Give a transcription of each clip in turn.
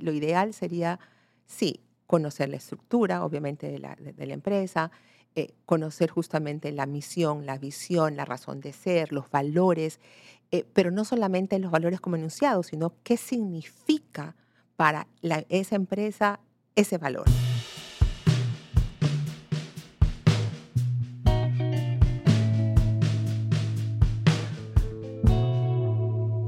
lo ideal sería, sí, conocer la estructura, obviamente, de la, la empresa, eh, conocer justamente la misión, la visión, la razón de ser, los valores, eh, pero no solamente los valores como enunciados, sino qué significa para esa empresa ese valor.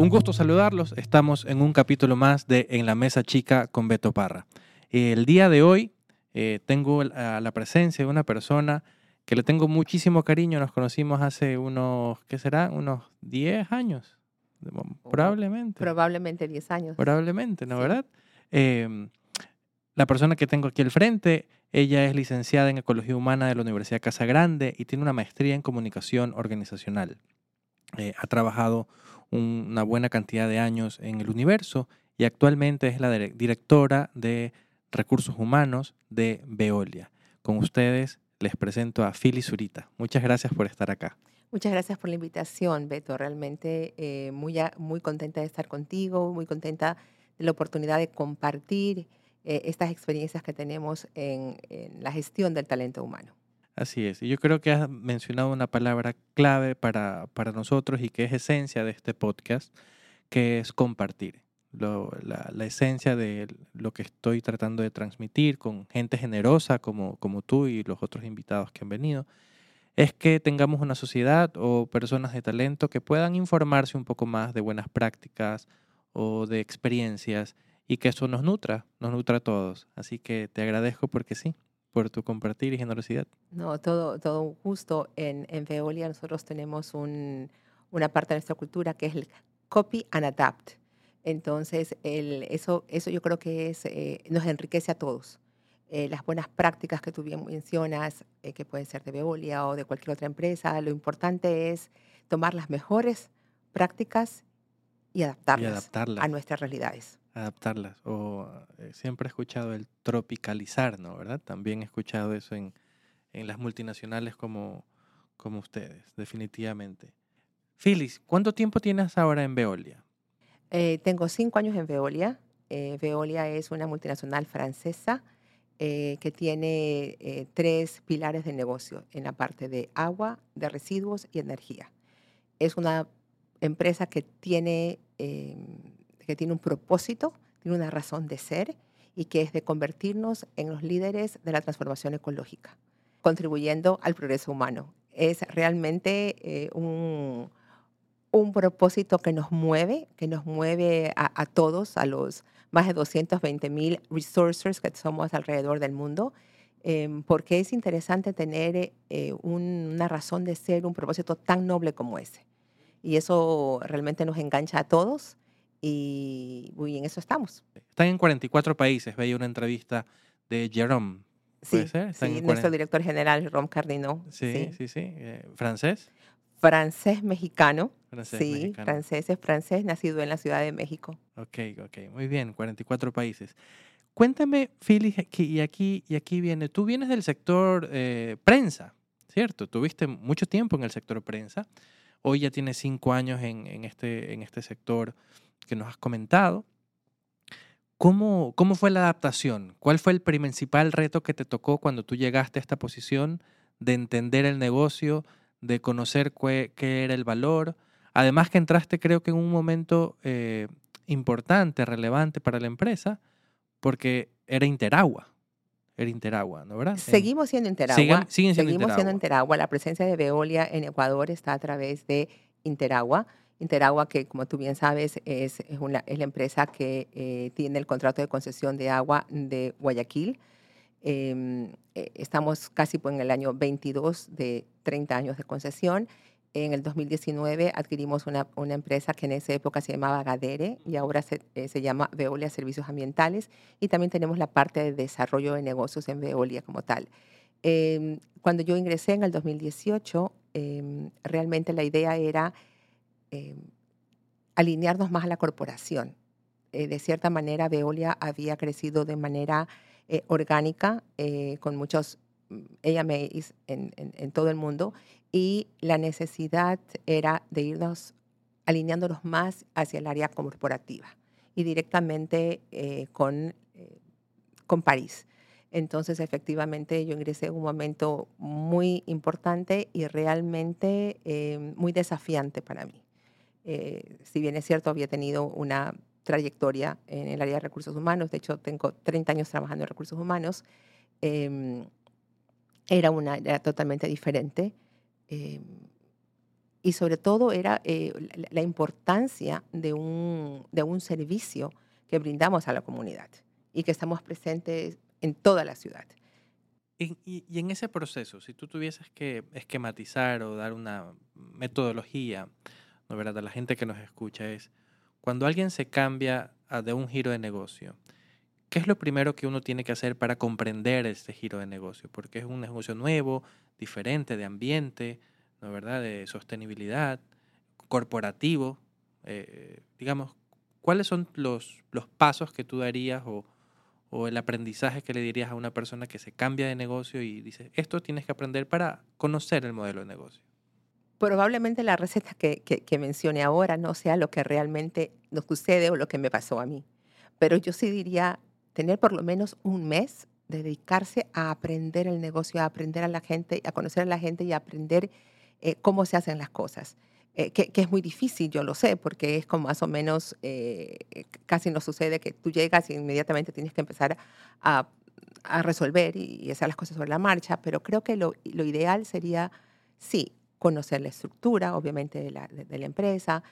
Un gusto saludarlos. Estamos en un capítulo más de En la Mesa Chica con Beto Parra. El día de hoy eh, tengo la presencia de una persona que le tengo muchísimo cariño. Nos conocimos hace unos, ¿qué será? Unos 10 años. Probablemente. Probablemente 10 años. Probablemente, ¿no? ¿Verdad? Em, la persona que tengo aquí al frente, ella es licenciada en Ecología Humana de la Universidad Casa Grande y tiene una maestría en Comunicación Organizacional. Eh, ha trabajado una buena cantidad de años en el universo y actualmente es la directora de recursos humanos de Veolia. Con ustedes les presento a Phyllis Zurita. Muchas gracias por estar acá. Muchas gracias por la invitación, Beto. Realmente eh, muy, muy contenta de estar contigo, muy contenta de la oportunidad de compartir eh, estas experiencias que tenemos en, la gestión del talento humano. Así es. Y yo creo que has mencionado una palabra clave para, para nosotros y que es esencia de este podcast, que es compartir la, la, esencia de lo que estoy tratando de transmitir con gente generosa como, como tú y los otros invitados que han venido, es que tengamos una sociedad o personas de talento que puedan informarse un poco más de buenas prácticas o de experiencias y que eso nos nutra, nos nutra a todos. Así que te agradezco porque sí, por tu compartir y generosidad. No, todo, todo un gusto. En, en Veolia nosotros tenemos un, una parte de nuestra cultura que es el copy and adapt. Entonces, el, eso, eso yo creo que es, eh, nos enriquece a todos. Eh, las buenas prácticas que tú bien mencionas, eh, que pueden ser de Veolia o de cualquier otra empresa, lo importante es tomar las mejores prácticas y adaptarlas, a nuestras realidades. Adaptarlas. O siempre he escuchado el tropicalizar, ¿no? ¿Verdad? También he escuchado eso en, en las multinacionales como, como ustedes, definitivamente. Phyllis, ¿cuánto tiempo tienes ahora en Veolia? Eh, tengo cinco años en Veolia. Eh, Veolia es una multinacional francesa eh, que tiene tres pilares de negocio en la parte de agua, de residuos y energía. Es una empresa que tiene, que tiene un propósito, tiene una razón de ser y que es de convertirnos en los líderes de la transformación ecológica, contribuyendo al progreso humano. Es realmente un un propósito que nos mueve, que nos mueve a, todos, a los más de 220 mil resourcers que somos alrededor del mundo, em, porque es interesante tener eh, una razón de ser, un propósito tan noble como ese. Y eso realmente nos engancha a todos y, en eso estamos. Están en 44 países, veía una entrevista de Jerome. Sí, sí nuestro director general, Jerome Cardino. Sí, sí, sí. Eh, ¿Francés? francés mexicano. sí, francés es francés, nacido en la Ciudad de México. Ok, ok, muy bien, 44 países. Cuéntame, Phyllis, y aquí, y aquí viene, tú vienes del sector eh, prensa, ¿cierto? Tuviste mucho tiempo en el sector prensa. Hoy ya tienes cinco años en, en, este, en este sector que nos has comentado. ¿Cómo, ¿Cómo fue la adaptación? ¿Cuál fue el principal reto que te tocó cuando tú llegaste a esta posición de entender el negocio, de conocer qué, era el valor. Además que entraste creo que en un momento eh, importante, relevante para la empresa, porque era Interagua. Era Interagua, ¿no verdad? Seguimos siendo Interagua. siendo Seguimos siendo Interagua. La presencia de Veolia en Ecuador está a través de Interagua. Interagua, que como tú bien sabes, es, la empresa que eh, tiene el contrato de concesión de agua de Guayaquil. Em, eh, estamos casi en el año 22 de 30 años de concesión. En el 2019 adquirimos una, una, empresa que en esa época se llamaba Gadere y ahora se, eh, se, llama Veolia Servicios Ambientales y también tenemos la parte de desarrollo de negocios en Veolia como tal. Em, cuando yo ingresé en el 2018, em, realmente la idea era alinearnos más a la corporación. Eh, de cierta manera, Veolia había crecido de manera eh, orgánica eh, con muchos mm, AMAs en, en, todo el mundo y la necesidad era de irnos alineándonos más hacia el área corporativa. y directamente con, con París. Entonces, efectivamente, yo ingresé en un momento muy importante y realmente eh, muy desafiante para mí. Si bien es cierto, había tenido una trayectoria en el área de recursos humanos, de hecho, tengo 30 años trabajando en recursos humanos, em, era una era totalmente diferente. Em, y sobre todo era eh, la, importancia de un, de un servicio que brindamos a la comunidad y que estamos presentes en toda la ciudad. Y, y, en ese proceso, si tú tuvieses que esquematizar o dar una metodología ¿no, verdad? a la gente que nos escucha, es cuando alguien se cambia de un giro de negocio, ¿qué es lo primero que uno tiene que hacer para comprender este giro de negocio? Porque es un negocio nuevo, diferente, de ambiente, ¿no verdad? De sostenibilidad, corporativo. Eh, digamos, ¿cuáles son los, los pasos que tú darías o, o el aprendizaje que le dirías a una persona que se cambia de negocio y dice, esto tienes que aprender para conocer el modelo de negocio? Probablemente la receta que, que, mencione ahora no sea lo que realmente nos sucede o lo que me pasó a mí, pero yo sí diría tener por lo menos un mes dedicarse a aprender el negocio, a aprender a la gente, a conocer a la gente y a aprender eh, cómo se hacen las cosas. Eh, que, es muy difícil, yo lo sé, porque es como más o menos, eh, casi no sucede que tú llegas y inmediatamente tienes que empezar a, resolver y, hacer las cosas sobre la marcha, pero creo que lo ideal sería, sí, conocer la estructura, obviamente, de la, empresa,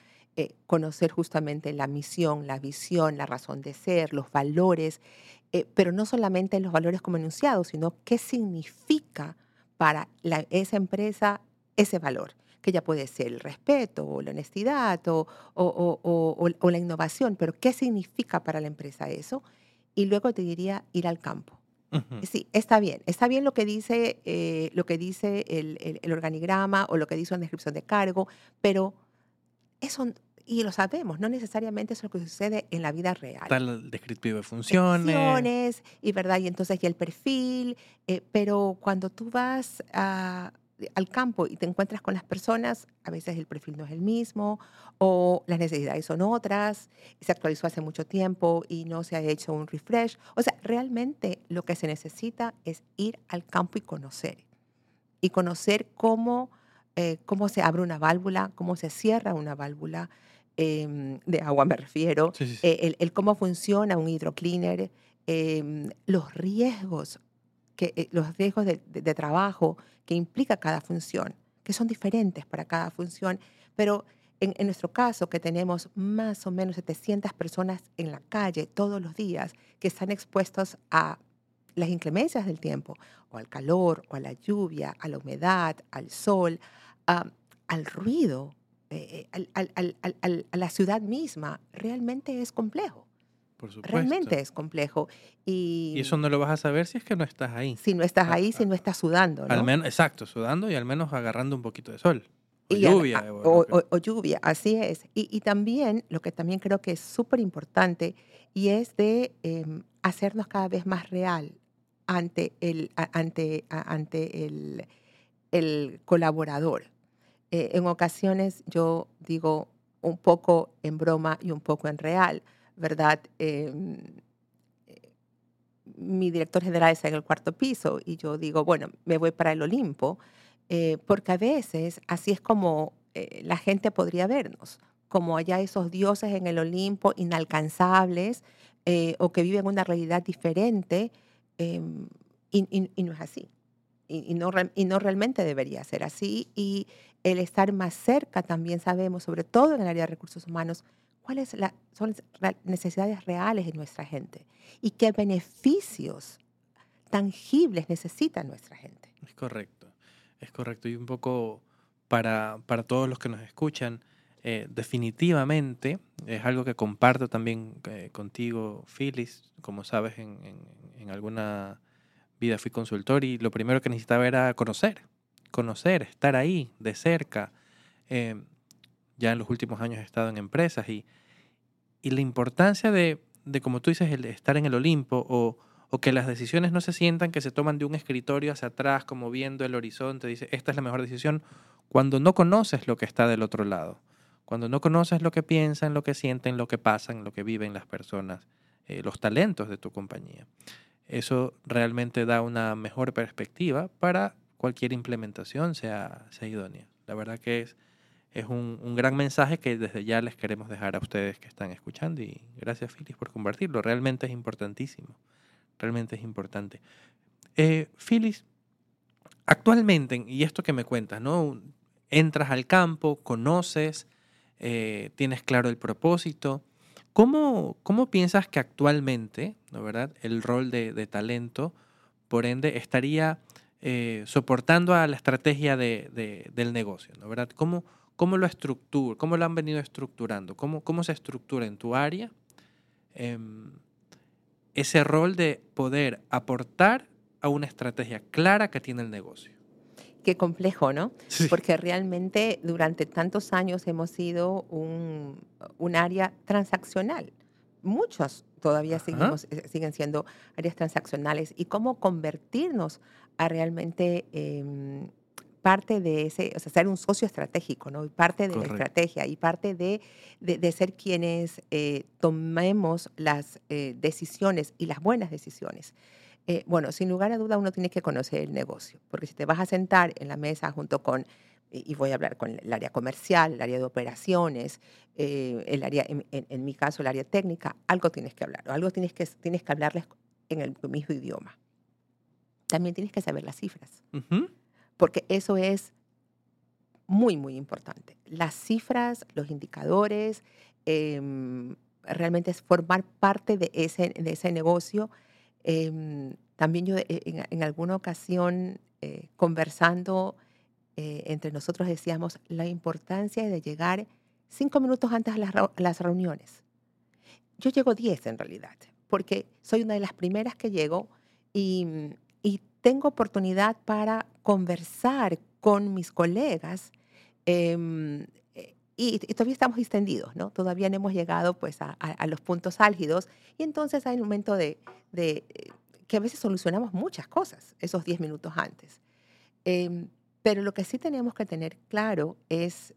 conocer justamente la misión, la visión, la razón de ser, los valores, pero no solamente los valores como enunciados, sino qué significa para esa empresa ese valor, que ya puede ser el respeto o la honestidad o, o, la innovación, pero ¿qué significa para la empresa eso? Y luego te diría ir al campo. Sí, está bien. Está bien lo que dice, eh, lo que dice el, el, organigrama o lo que dice una descripción de cargo, pero eso, y lo sabemos, no necesariamente es lo que sucede en la vida real. Está el descriptivo de funciones. Funciones, y verdad, y entonces y el perfil, eh, pero cuando tú vas a, al campo y te encuentras con las personas, a veces el perfil no es el mismo o las necesidades son otras, se actualizó hace mucho tiempo y no se ha hecho un refresh. O sea, realmente lo que se necesita es ir al campo y conocer. Y conocer cómo, eh, cómo se abre una válvula, cómo se cierra una válvula, em, de agua me refiero, eh, el, cómo funciona un hidrocleaner, em, los riesgos eh, los riesgos de, trabajo que implica cada función, que son diferentes para cada función, pero en, nuestro caso, que tenemos más o menos 700 personas en la calle todos los días que están expuestos a las inclemencias del tiempo, o al calor, o a la lluvia, a la humedad, al sol, al ruido, eh, eh, a la ciudad misma, realmente es complejo. Realmente es complejo. Y, eso no lo vas a saber si es que no estás ahí. Si no estás ahí, si no estás sudando. Al menos, exacto, sudando y al menos agarrando un poquito de sol. O lluvia. o, lluvia, así es. Y, también, lo que también creo que es súper importante, y es de em, hacernos cada vez más real ante el, ante, ante el, el colaborador. Eh, en ocasiones yo digo un poco en broma y un poco en real ¿verdad? Em, eh, mi director general está en el cuarto piso y yo digo, bueno, me voy para el Olimpo, eh, porque a veces así es como eh, la gente podría vernos, como allá esos dioses en el Olimpo inalcanzables o que viven una realidad diferente em, y, no es así. Y, no, y no realmente debería ser así. Y el estar más cerca también sabemos, sobre todo en el área de recursos humanos, cuáles son las necesidades reales de nuestra gente y qué beneficios tangibles necesita nuestra gente. Es correcto, es correcto. Y un poco para, para todos los que nos escuchan, eh, definitivamente es algo que comparto también eh, contigo, Phyllis. Como sabes, en, en, alguna vida fui consultor y lo primero que necesitaba era conocer, conocer, estar ahí de cerca. Eh, ya en los últimos años he estado en empresas y, y la importancia de, de, como tú dices, el estar en el Olimpo o, o, que las decisiones no se sientan que se toman de un escritorio hacia atrás, como viendo el horizonte, dice, esta es la mejor decisión, cuando no conoces lo que está del otro lado, cuando no conoces lo que piensan, lo que sienten, lo que pasan, lo que viven las personas, eh, los talentos de tu compañía. Eso realmente da una mejor perspectiva para cualquier implementación sea, sea idónea. La verdad que es, es un, un, gran mensaje que desde ya les queremos dejar a ustedes que están escuchando y gracias Phyllis por compartirlo. Realmente es importantísimo. Realmente es importante. Eh, Phyllis, actualmente, y esto que me cuentas, ¿no? Entras al campo, conoces, eh, tienes claro el propósito. ¿Cómo, ¿Cómo, piensas que actualmente, ¿no, verdad? El rol de, de talento, por ende, estaría eh, soportando a la estrategia de, de, del negocio, ¿no, verdad? ¿Cómo, cómo lo estructura, cómo lo han venido estructurando? ¿Cómo, cómo se estructura en tu área eh, ese rol de poder aportar a una estrategia clara que tiene el negocio? Qué complejo, ¿no? Sí. Porque realmente durante tantos años hemos sido un, un área transaccional. Muchos todavía seguimos, eh, siguen siendo áreas transaccionales. Y cómo convertirnos a realmente eh, parte de ese, o sea, ser un socio estratégico, ¿no? Y parte de Correcto. la estrategia y parte de, de, de ser quienes eh, tomemos las eh, decisiones y las buenas decisiones. Eh, bueno, sin lugar a duda uno tiene que conocer el negocio, porque si te vas a sentar en la mesa junto con, y voy a hablar con el área comercial, el área de operaciones, el área, en, en, en, mi caso, el área técnica, algo tienes que hablar, algo tienes que, tienes que hablarles en el mismo idioma. También tienes que saber las cifras, uh -huh. Porque eso es muy, muy importante. Las cifras, los indicadores, eh, realmente es formar parte de ese, de ese negocio eh, también yo en, en, alguna ocasión eh, conversando eh, entre nosotros decíamos la importancia de llegar cinco minutos antes a las, a las reuniones. Yo llego diez en realidad, porque soy una de las primeras que llego y tengo oportunidad para conversar con mis colegas em, y, y, todavía estamos extendidos, ¿no? Todavía no hemos llegado pues a, los puntos álgidos y entonces hay un momento de, eh, que a veces solucionamos muchas cosas esos 10 minutos antes. Eh, pero lo que sí tenemos que tener claro es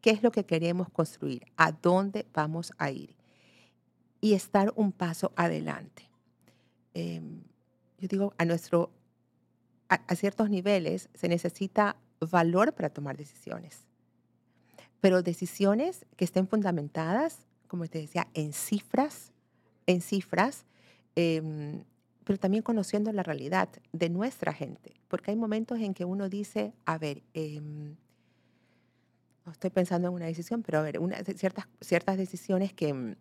qué es lo que queremos construir, a dónde vamos a ir y estar un paso adelante. Eh, yo digo, a, nuestro, a, a ciertos niveles se necesita valor para tomar decisiones. Pero decisiones que estén fundamentadas, como te decía, en cifras, en cifras, eh, pero también conociendo la realidad de nuestra gente, porque hay momentos en que uno dice, a ver, eh, no estoy pensando en una decisión, pero a ver, una, ciertas, ciertas decisiones que,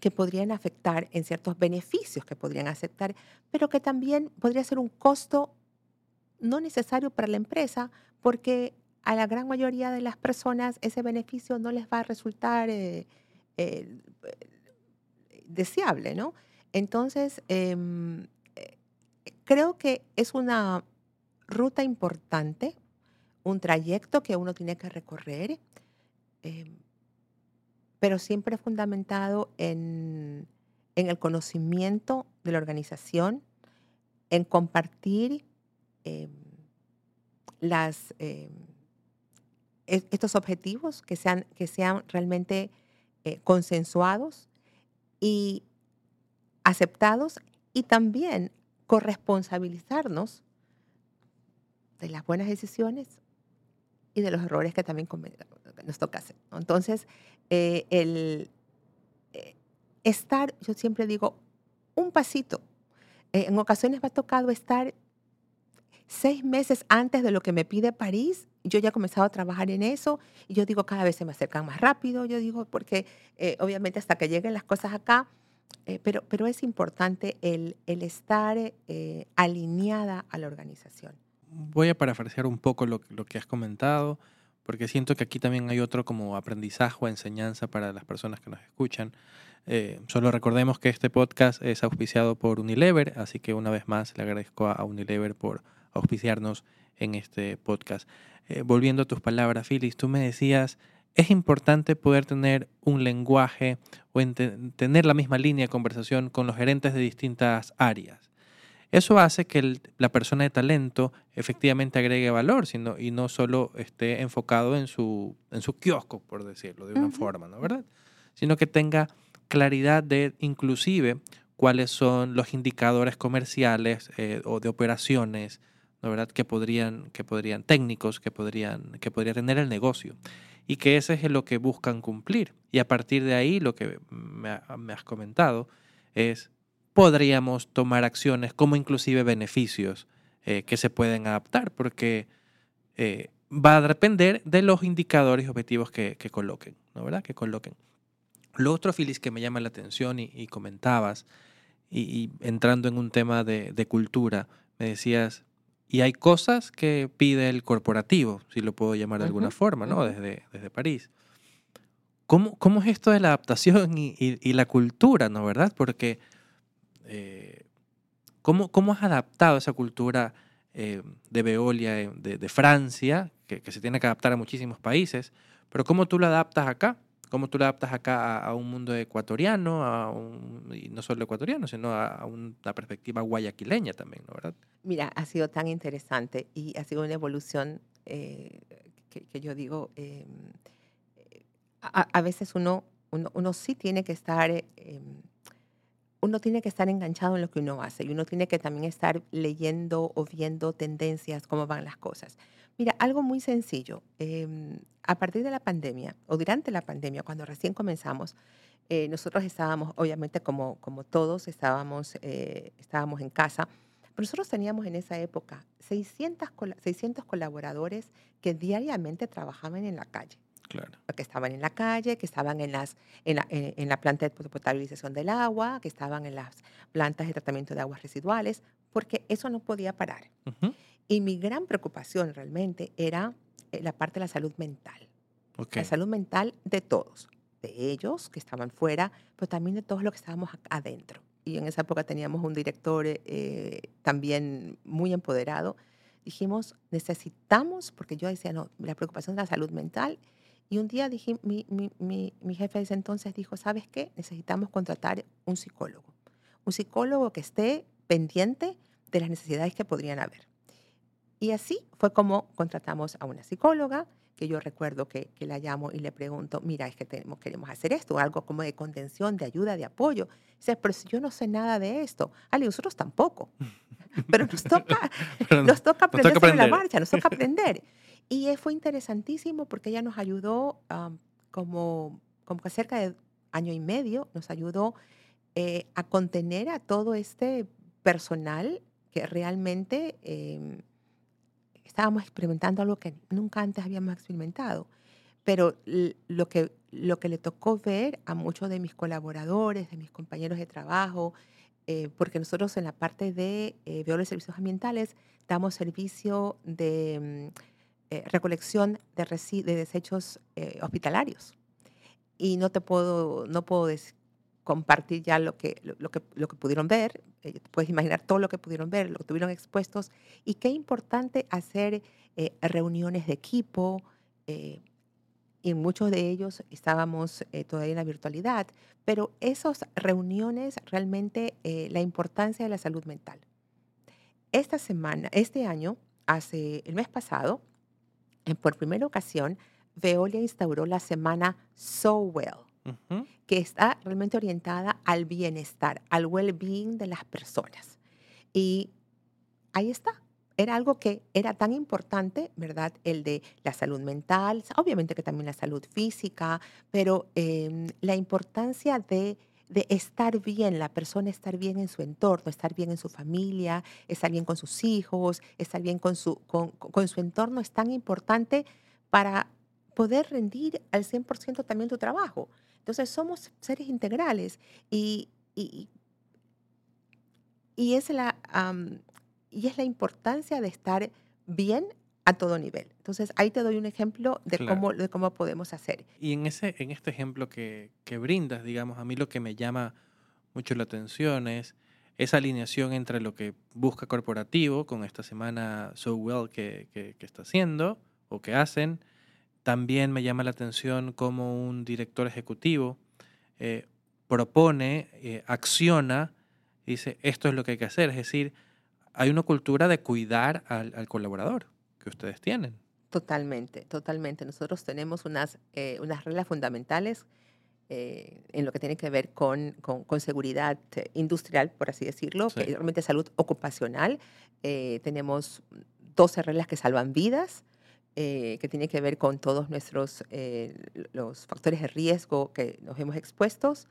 que podrían afectar en ciertos beneficios que podrían aceptar, pero que también podría ser un costo no necesario para la empresa, porque a la gran mayoría de las personas ese beneficio no les va a resultar eh, eh, deseable, ¿no? Entonces, em, eh, creo que es una ruta importante, un trayecto que uno tiene que recorrer, eh, pero siempre fundamentado en, en, el conocimiento de la organización, en compartir eh, estos objetivos que sean, que sean realmente eh, consensuados y aceptados y también corresponsabilizarnos de las buenas decisiones y de los errores que también nos toca hacer. Entonces, eh, el eh, estar, yo siempre digo, un pasito. Eh, en ocasiones me ha tocado estar seis meses antes de lo que me pide París, yo ya he comenzado a trabajar en eso y yo digo, cada vez se me acercan más rápido, yo digo, porque obviamente hasta que lleguen las cosas acá, pero, pero es importante el, estar alineada a la organización. Voy a parafrasear un poco lo, lo que has comentado, porque siento que aquí también hay otro como aprendizaje o enseñanza para las personas que nos escuchan. Eh, solo recordemos que este podcast es auspiciado por Unilever, así que una vez más le agradezco a Unilever por auspiciarnos en este podcast. Eh, volviendo a tus palabras, Phyllis, tú me decías, es importante poder tener un lenguaje o tener la misma línea de conversación con los gerentes de distintas áreas. Eso hace que la persona de talento efectivamente agregue valor sino, y no solo esté enfocado en su, en su kiosco, por decirlo de una forma, ¿no? ¿verdad? Sino que tenga claridad de inclusive cuáles son los indicadores comerciales eh, o de operaciones, ¿no? ¿verdad? Que podrían, que podrían, técnicos que podrían, que podría tener el negocio. Y que ese es lo que buscan cumplir. Y a partir de ahí, lo que me has comentado es podríamos tomar acciones como inclusive beneficios eh, que se pueden adaptar, porque eh, va a depender de los indicadores y objetivos que, coloquen, ¿no? ¿verdad? Que coloquen. Lo otro, Filis, que me llama la atención y, comentabas, y, entrando en un tema de, cultura, me decías, y hay cosas que pide el corporativo, si lo puedo llamar de alguna forma, ¿no? Desde, desde París. ¿Cómo, ¿Cómo, es esto de la adaptación y, y, la cultura, ¿no? ¿Verdad? Porque eh, ¿cómo, ¿cómo, has adaptado esa cultura eh, de Veolia, eh, de, Francia, que, se tiene que adaptar a muchísimos países, pero cómo tú lo adaptas acá? ¿Cómo tú lo adaptas acá a, un mundo ecuatoriano, a un, y no solo ecuatoriano, sino a, una perspectiva guayaquileña también, ¿no? ¿verdad? Mira, ha sido tan interesante y ha sido una evolución que, que, yo digo, em, a, a, veces uno, uno, uno, sí tiene que estar em, uno tiene que estar enganchado en lo que uno hace y uno tiene que también estar leyendo o viendo tendencias, cómo van las cosas. Mira, algo muy sencillo. Em, a partir de la pandemia o durante la pandemia, cuando recién comenzamos, eh, nosotros estábamos, obviamente como, como todos, estábamos, eh, estábamos en casa, pero nosotros teníamos en esa época 600, 600 colaboradores que diariamente trabajaban en la calle. Claro. Que estaban en la calle, que estaban en, las, en, la, en, la planta de potabilización del agua, que estaban en las plantas de tratamiento de aguas residuales, porque eso no podía parar. Y mi gran preocupación realmente era eh, la parte de la salud mental. La salud mental de todos, de ellos que estaban fuera, pero también de todos los que estábamos adentro. Y en esa época teníamos un director eh, también muy empoderado. Dijimos, necesitamos, porque yo decía, no, la preocupación de la salud mental y un día dije, mi, mi, mi, mi jefe de ese entonces dijo, ¿sabes qué? Necesitamos contratar un psicólogo. Un psicólogo que esté pendiente de las necesidades que podrían haber. Y así fue como contratamos a una psicóloga, que yo recuerdo que, que, la llamo y le pregunto, mira, es que tenemos, queremos hacer esto, algo como de contención, de ayuda, de apoyo. Dice, pero si yo no sé nada de esto, Ale, nosotros tampoco. Pero nos toca, nos toca aprender sobre la marcha, nos toca aprender. Y fue interesantísimo porque ella nos ayudó como, como cerca de año y medio, nos ayudó eh, a contener a todo este personal que realmente em, estábamos experimentando algo que nunca antes habíamos experimentado. Pero lo que, lo que le tocó ver a muchos de mis colaboradores, de mis compañeros de trabajo, eh, porque nosotros en la parte de eh, de servicios ambientales damos servicio de mm, eh, recolección de, de desechos eh, hospitalarios. Y no te puedo, no puedo compartir ya lo que, lo, que, lo que pudieron ver, eh, puedes imaginar todo lo que pudieron ver, lo que tuvieron expuestos, y qué importante hacer reuniones de equipo, y muchos de ellos estábamos todavía en la virtualidad, pero esas reuniones realmente la importancia de la salud mental. Esta semana, este año, hace el mes pasado, por primera ocasión, Veolia instauró la semana So Well, que está realmente orientada al bienestar, al well-being de las personas. Y ahí está. Era algo que era tan importante, ¿verdad? El de la salud mental, obviamente que también la salud física, pero em, la importancia de estar bien, la persona estar bien en su entorno, estar bien en su familia, estar bien con sus hijos, estar bien con su, con, su entorno es tan importante para poder rendir al 100% también tu trabajo. Entonces somos seres integrales y, y, es la, y es la importancia de estar bien a todo nivel. Entonces, ahí te doy un ejemplo de, cómo, de cómo podemos hacer. Y en, ese, en este ejemplo que, que, brindas, digamos, a mí lo que me llama mucho la atención es esa alineación entre lo que busca corporativo con esta semana So Well que, que, está haciendo o que hacen. También me llama la atención cómo un director ejecutivo eh, propone, eh, acciona, dice, esto es lo que hay que hacer. Es decir, hay una cultura de cuidar al, al colaborador que ustedes tienen. Totalmente, totalmente. Nosotros tenemos unas, eh, unas reglas fundamentales eh, en lo que tiene que ver con, con, con seguridad industrial, por así decirlo, Sí. que realmente salud ocupacional. Eh, tenemos 12 reglas que salvan vidas, eh, que tienen que ver con todos nuestros eh, los factores de riesgo que nos hemos expuestos.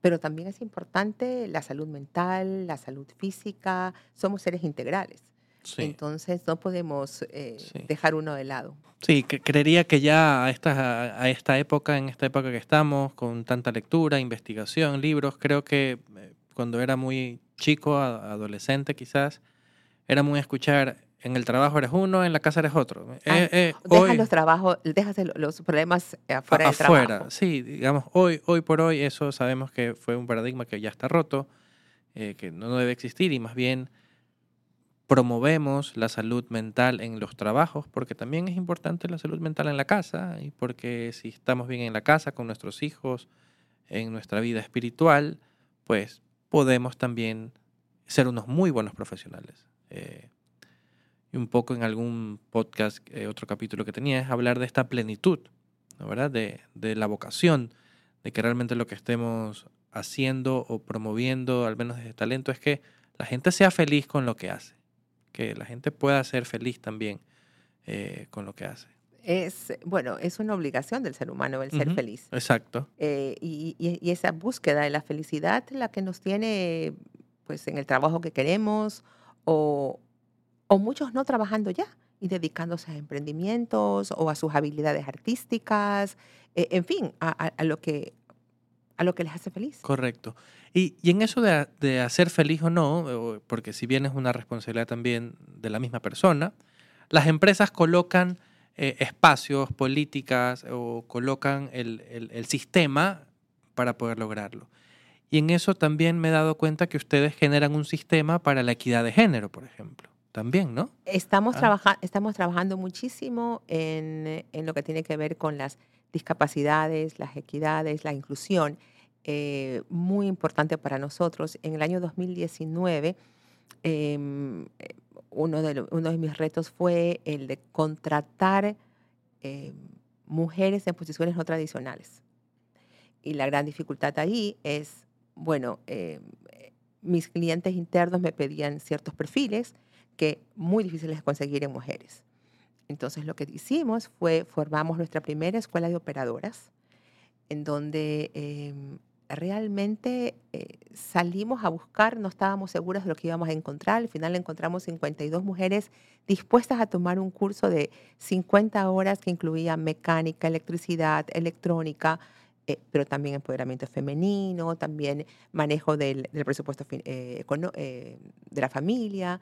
Pero también es importante la salud mental, la salud física. Somos seres integrales. Sí. Entonces no podemos eh, Sí. dejar uno de lado. Sí, que creería que ya a esta, a esta época, en esta época que estamos, con tanta lectura, investigación, libros, creo que cuando era muy chico, adolescente quizás, era muy escuchar, en el trabajo eres uno, en la casa eres otro. Ah, Eh, eh, Deja hoy- los trabajos, dejas los problemas a- afuera del afuera, trabajo. sí, digamos, hoy, hoy por hoy eso sabemos que fue un paradigma que ya está roto, eh, que no debe existir y más bien promovemos la salud mental en los trabajos, porque también es importante la salud mental en la casa, y porque si estamos bien en la casa con nuestros hijos, en nuestra vida espiritual, pues podemos también ser unos muy buenos profesionales. Eh, y un poco en algún podcast, eh, otro capítulo que tenía, es hablar de esta plenitud, ¿no? ¿verdad? De, de la vocación, de que realmente lo que estemos haciendo o promoviendo, al menos desde talento, es que la gente sea feliz con lo que hace, que la gente pueda ser feliz también eh, con lo que hace. Es, bueno, es una obligación del ser humano el ser feliz. Exacto. Eh, y, y- y esa búsqueda de la felicidad la que nos tiene pues en el trabajo que queremos o, o muchos no trabajando ya y dedicándose a emprendimientos o a sus habilidades artísticas, eh, en fin, a, lo que, a lo que les hace feliz. Correcto. Y, y en eso de, de hacer feliz o no, porque si bien es una responsabilidad también de la misma persona, las empresas colocan eh, espacios, políticas o colocan el- el sistema para poder lograrlo. Y en eso también me he dado cuenta que ustedes generan un sistema para la equidad de género, por ejemplo. También, ¿no? Estamos, Ah. trabaja- estamos trabajando muchísimo en, eh, en lo que tiene que ver con las discapacidades, las equidades, la inclusión. eh, muy importante para nosotros. En el año 2019, em, eh, uno, de lo- uno de mis retos fue el de contratar em, mujeres en posiciones no tradicionales. Y la gran dificultad ahí es, bueno, em, eh, mis clientes internos me pedían ciertos perfiles que muy difíciles de conseguir en mujeres. Entonces lo que hicimos fue formamos nuestra primera escuela de operadoras, en donde em, realmente eh, salimos a buscar, no estábamos seguras de lo que íbamos a encontrar. Al final encontramos 52 mujeres dispuestas a tomar un curso de 50 horas que incluía mecánica, electricidad, electrónica, eh, pero también empoderamiento femenino, también manejo del, presupuesto eh, de la familia.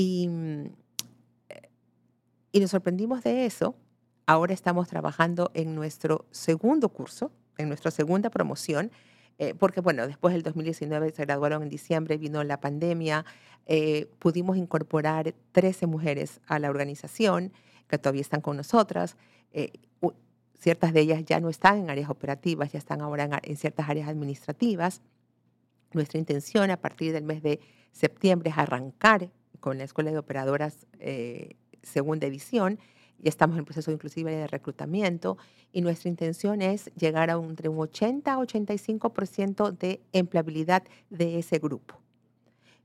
Y, mm, y nos sorprendimos de eso. Ahora estamos trabajando en nuestro segundo curso, en nuestra segunda promoción, eh, porque bueno, después del 2019 se graduaron en diciembre, vino la pandemia, eh, pudimos incorporar 13 mujeres a la organización que todavía están con nosotras. eh, ciertas de ellas ya no están en áreas operativas, ya están ahora en, en ciertas áreas administrativas. Nuestra intención a partir del mes de septiembre es arrancar con la Escuela de Operadoras eh, segunda edición. Ya estamos en proceso inclusive de reclutamiento y nuestra intención es llegar a un, entre un 80 a 85% de empleabilidad de ese grupo.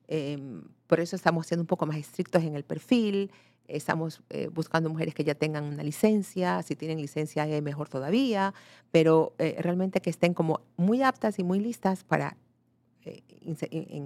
Em, por eso estamos siendo un poco más estrictos en el perfil, estamos eh, buscando mujeres que ya tengan una licencia, si tienen licencia es mejor todavía, pero eh, realmente que estén como muy aptas y muy listas para eh, in-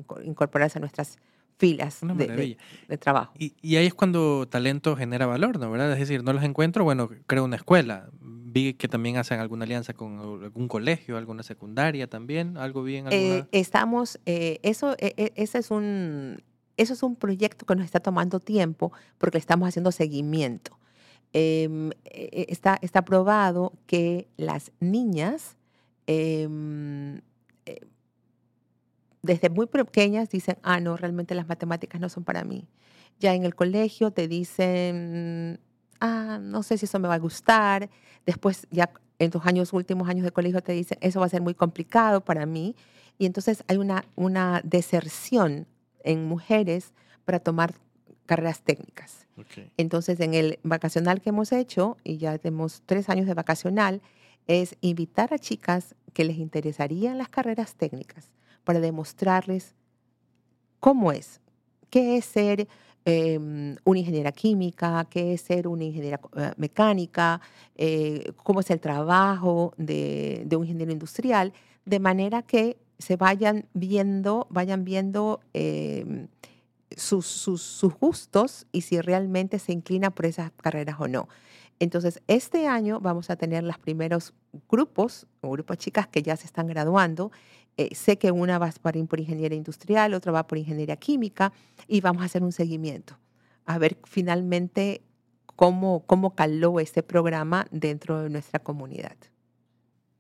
inco- incorporarse a nuestras filas de- de, maravilla. de trabajo. Y, y ahí es cuando talento genera valor, ¿no? ¿Verdad? Es decir, no los encuentro, bueno, creo una escuela. Vi que también hacen alguna alianza con algún colegio, alguna secundaria también, algo bien, alguna... Eh, estamos, eh, eso, eh, eh, ese es un, eso es un proyecto que nos está tomando tiempo porque le estamos haciendo seguimiento. Em, eh, está, está probado que las niñas em, eh, desde muy pequeñas dicen, ah, no, realmente las matemáticas no son para mí. Ya en el colegio te dicen, ah, no sé si eso me va a gustar. Después, ya en tus años, últimos años de colegio, te dicen, eso va a ser muy complicado para mí. Y entonces hay una, una deserción en mujeres para tomar carreras técnicas. Entonces, en el vacacional que hemos hecho, y ya tenemos tres años de vacacional, es invitar a chicas que les interesarían las carreras técnicas para demostrarles cómo es, qué es ser em, una ingeniera química, qué es ser una ingeniera eh, mecánica, eh, cómo es el trabajo de, un ingeniero industrial, de manera que se vayan viendo, vayan viendo em, sus, sus, gustos y si realmente se inclina por esas carreras o no. Entonces, este año vamos a tener los primeros grupos, grupos de chicas que ya se están graduando. Eh, sé que una va para por ingeniería industrial, otra va por ingeniería química y vamos a hacer un seguimiento a ver finalmente cómo, cómo caló este programa dentro de nuestra comunidad.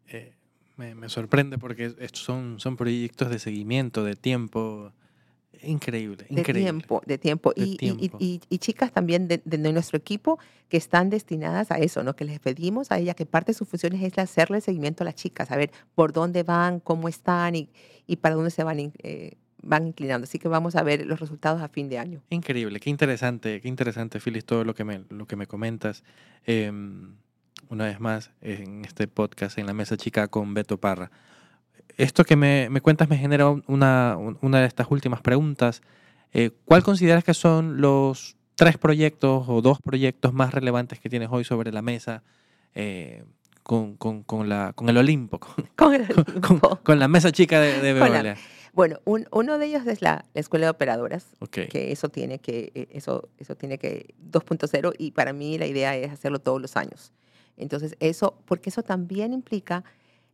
Eh, me, me sorprende porque estos son, son proyectos de seguimiento, de tiempo. Increíble, De increíble. tiempo, de tiempo. De y, tiempo. y- y chicas también de, de nuestro equipo que están destinadas a eso, ¿no? Que les pedimos a ella que parte de sus funciones es hacerle seguimiento a las chicas, a ver por dónde van, cómo están y, y para dónde se van, eh, van inclinando. Así que vamos a ver los resultados a fin de año. Increíble, qué interesante, qué interesante, Phyllis, todo lo que me, lo que me comentas. Em, una vez más, en este podcast, en la mesa chica con Beto Parra. Esto que me, me cuentas me genera un- una, un- una de estas últimas preguntas. Eh, ¿Cuál consideras que son los tres proyectos o dos proyectos más relevantes que tienes hoy sobre la mesa eh, con, con- con la, con el Olimpo, con, el con la mesa chica de, de? Bueno, un- uno de ellos es la, la escuela de operadoras, Ok, que eso tiene que, eh, eso, eso tiene que 2.0 y para mí la idea es hacerlo todos los años. Entonces, eso, porque eso también implica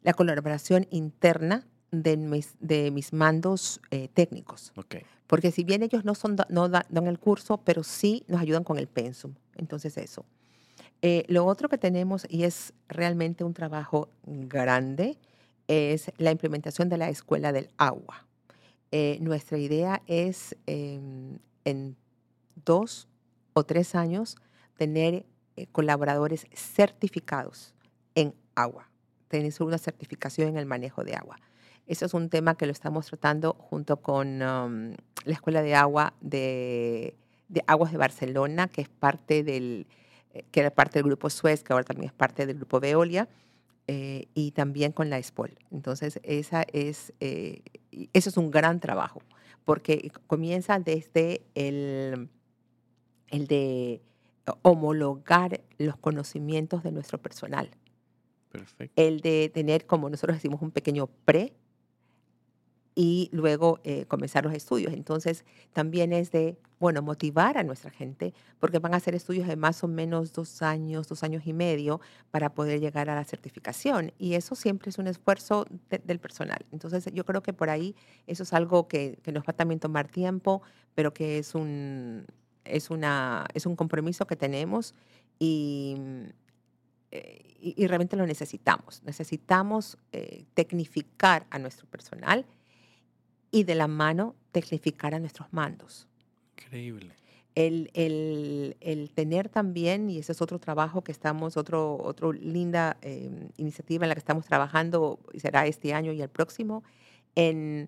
la colaboración interna de mis, de mis mandos eh, técnicos. ok. Porque si bien ellos no, son, no da- dan el curso, pero sí nos ayudan con el pensum. Entonces, eso. Eh, lo otro que tenemos, y es realmente un trabajo grande, es la implementación de la escuela del agua. Eh, nuestra idea es em, en dos o tres años tener eh, colaboradores certificados en agua, tener una certificación en el manejo de agua. Eso es un tema que lo estamos tratando junto con um, la Escuela de Agua de, de Aguas de Barcelona, que es parte del, eh, que era parte del grupo Suez, que ahora también es parte del grupo Veolia, eh, y también con la ESPOL. Entonces, esa es, eh, eso es un gran trabajo, porque comienza desde el, el de homologar los conocimientos de nuestro personal, El de tener, como nosotros decimos, un pequeño pre y luego eh, comenzar los estudios. Entonces, también es de, bueno, motivar a nuestra gente, porque van a hacer estudios de más o menos dos años, dos años y medio para poder llegar a la certificación. Y eso siempre es un esfuerzo de- del personal. Entonces, yo creo que por ahí eso es algo que, que nos va a también tomar tiempo, pero que es un, es una, es un compromiso que tenemos y, eh, y, y realmente lo necesitamos. Necesitamos eh, tecnificar a nuestro personal y de la mano tecnificar a nuestros mandos. Increíble. El, el- el tener también, y ese es otro trabajo que estamos, otro, otro linda eh, iniciativa en la que estamos trabajando, y será este año y el próximo, en,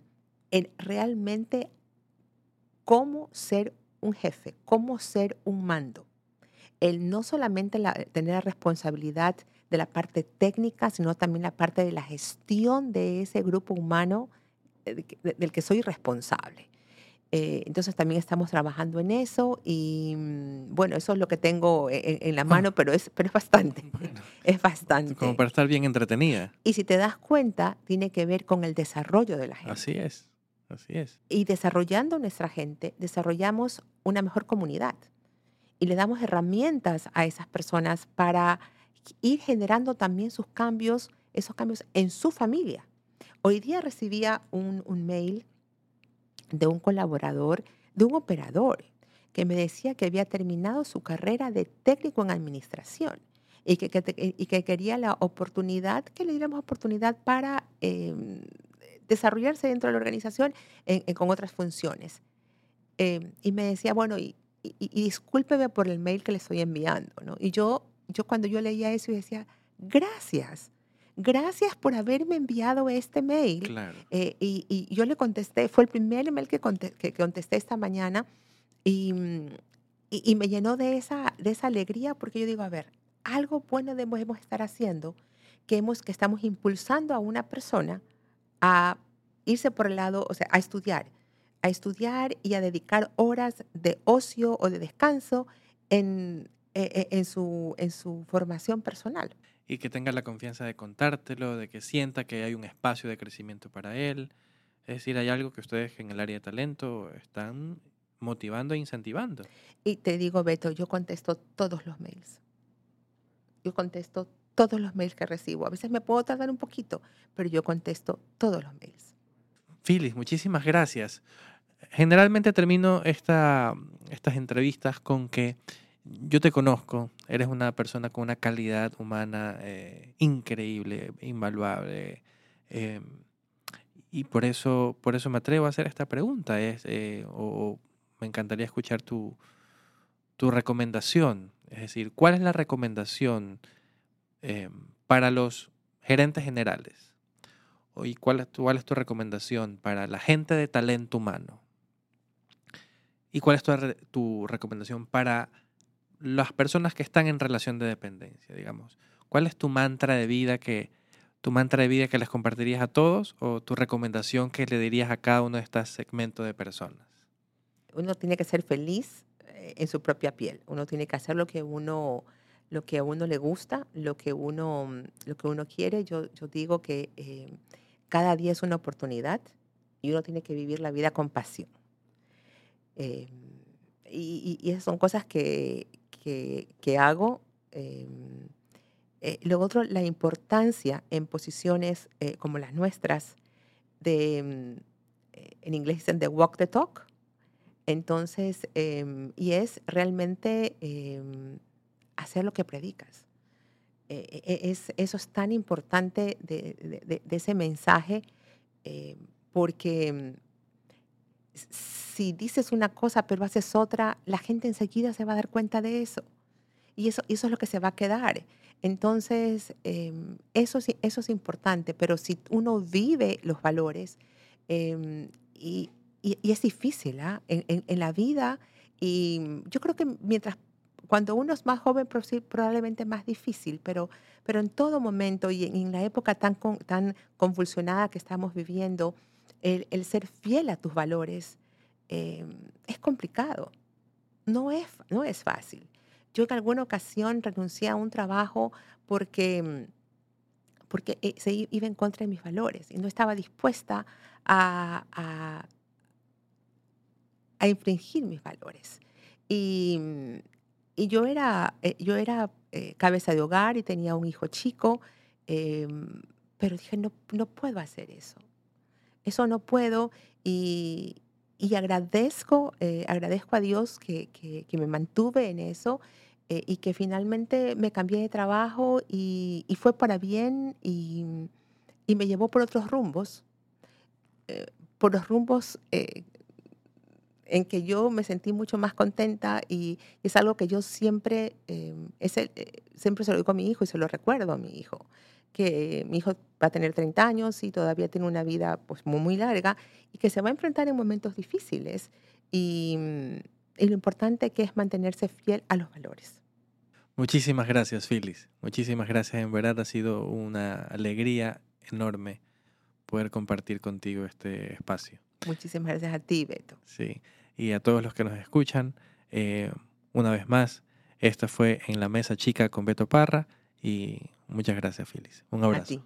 en realmente cómo ser un jefe, cómo ser un mando. El no solamente la- tener la responsabilidad de la parte técnica, sino también la parte de la gestión de ese grupo humano eh, de del que soy responsable. Eh, entonces también estamos trabajando en eso y mm, bueno, eso es lo que tengo en, en- en la mano, pero es, pero es bastante, Bueno, es bastante. como para estar bien entretenida. Y si te das cuenta, tiene que ver con el desarrollo de la gente. Así es, así es. Y desarrollando nuestra gente, desarrollamos una mejor comunidad. Y le damos herramientas a esas personas para ir generando también sus cambios, esos cambios en su familia. Hoy día recibía un, un mail de un colaborador, de un operador, que me decía que había terminado su carrera de técnico en administración y que, te- y que quería la oportunidad, que le diéramos oportunidad para em, desarrollarse dentro de la organización en- con otras funciones. Em, y me decía, bueno, y, y- y discúlpeme por el mail que le estoy enviando, ¿no? Y yo, yo cuando yo leía eso, yo decía, gracias, gracias por haberme enviado este mail. Claro. Eh, y, y yo le contesté, fue el primer email que, conte- que contesté esta mañana y, mm, y- y me llenó de esa, de esa alegría porque yo digo, a ver, algo bueno debemos estar haciendo, que, hemos, que estamos impulsando a una persona a irse por el lado, o sea, a estudiar, a estudiar y a dedicar horas de ocio o de descanso en, e- e- en, su, en su formación personal. Y que tenga la confianza de contártelo, de que sienta que hay un espacio de crecimiento para él. Es decir, hay algo que ustedes en el área de talento están motivando e incentivando. Y te digo, Beto, yo contesto todos los mails. Yo contesto todos los mails que recibo. A veces me puedo tardar un poquito, pero yo contesto todos los mails. Phyllis, muchísimas gracias. Generalmente termino esta, estas entrevistas con que yo te conozco, eres una persona con una calidad humana eh, increíble, invaluable. eh, y por eso, por eso me atrevo a hacer esta pregunta. Es, eh, o me encantaría escuchar tu, tu recomendación. Es decir, ¿cuál es la recomendación eh, para los gerentes generales? ¿Y cuál es, tu, recomendación para la gente de talento humano? ¿Y cuál es tu, tu recomendación para las personas que están en relación de dependencia, digamos? ¿Cuál es tu mantra de vida que tu mantra de vida que les compartirías a todos o tu recomendación que le dirías a cada uno de estos segmentos de personas? Uno tiene que ser feliz eh, en su propia piel. Uno tiene que hacer lo que uno, lo que a uno le gusta, lo que uno, lo que uno quiere. Yo, yo digo que eh, cada día es una oportunidad y uno tiene que vivir la vida con pasión. Eh, y, esas son cosas que, que, hago. eh, eh, lo otro, la importancia en posiciones eh, como las nuestras, de, eh, en inglés dicen de walk the talk. Entonces, em, y es realmente em, hacer lo que predicas. Eh, e- e- es, eso es tan importante de, ese mensaje, eh, porque s- si dices una cosa pero haces otra, la gente enseguida se va a dar cuenta de eso. Y eso, eso es lo que se va a quedar. Entonces, em, eso, eso es importante, pero si uno vive los valores, em, y, y- es difícil ¿ah? en- en la vida, y yo creo que mientras, cuando uno es más joven, probablemente más difícil, pero, pero en todo momento y en, la época tan, con- tan convulsionada que estamos viviendo, el, el ser fiel a tus valores em, es complicado. No es, no es fácil. Yo en alguna ocasión renuncié a un trabajo porque, mm, porque eh, se iba en contra de mis valores y no estaba dispuesta a, a, a infringir mis valores. Y, mm, y yo era, eh, yo era eh, cabeza de hogar y tenía un hijo chico, em, pero dije, no, no puedo hacer eso. Eso no puedo y, y agradezco, eh, agradezco a Dios que, que- me mantuve en eso y que finalmente me cambié de trabajo y, y fue para bien y, y me llevó por otros rumbos, por los rumbos en que yo me sentí mucho más contenta y es algo que yo siempre, eh, es el- eh, siempre se lo digo a mi hijo y se lo recuerdo a mi hijo, que mi hijo va a tener 30 años y todavía tiene una vida pues, muy, muy larga y que se va a enfrentar en momentos difíciles y, mm, y lo importante que es mantenerse fiel a los valores. Muchísimas gracias, Phyllis. Muchísimas gracias. En verdad ha sido una alegría enorme poder compartir contigo este espacio. Muchísimas gracias a ti, Beto. Sí. Y a todos los que nos escuchan, eh, una vez más, esta fue En la Mesa Chica con Beto Parra y muchas gracias, Phyllis. Un abrazo.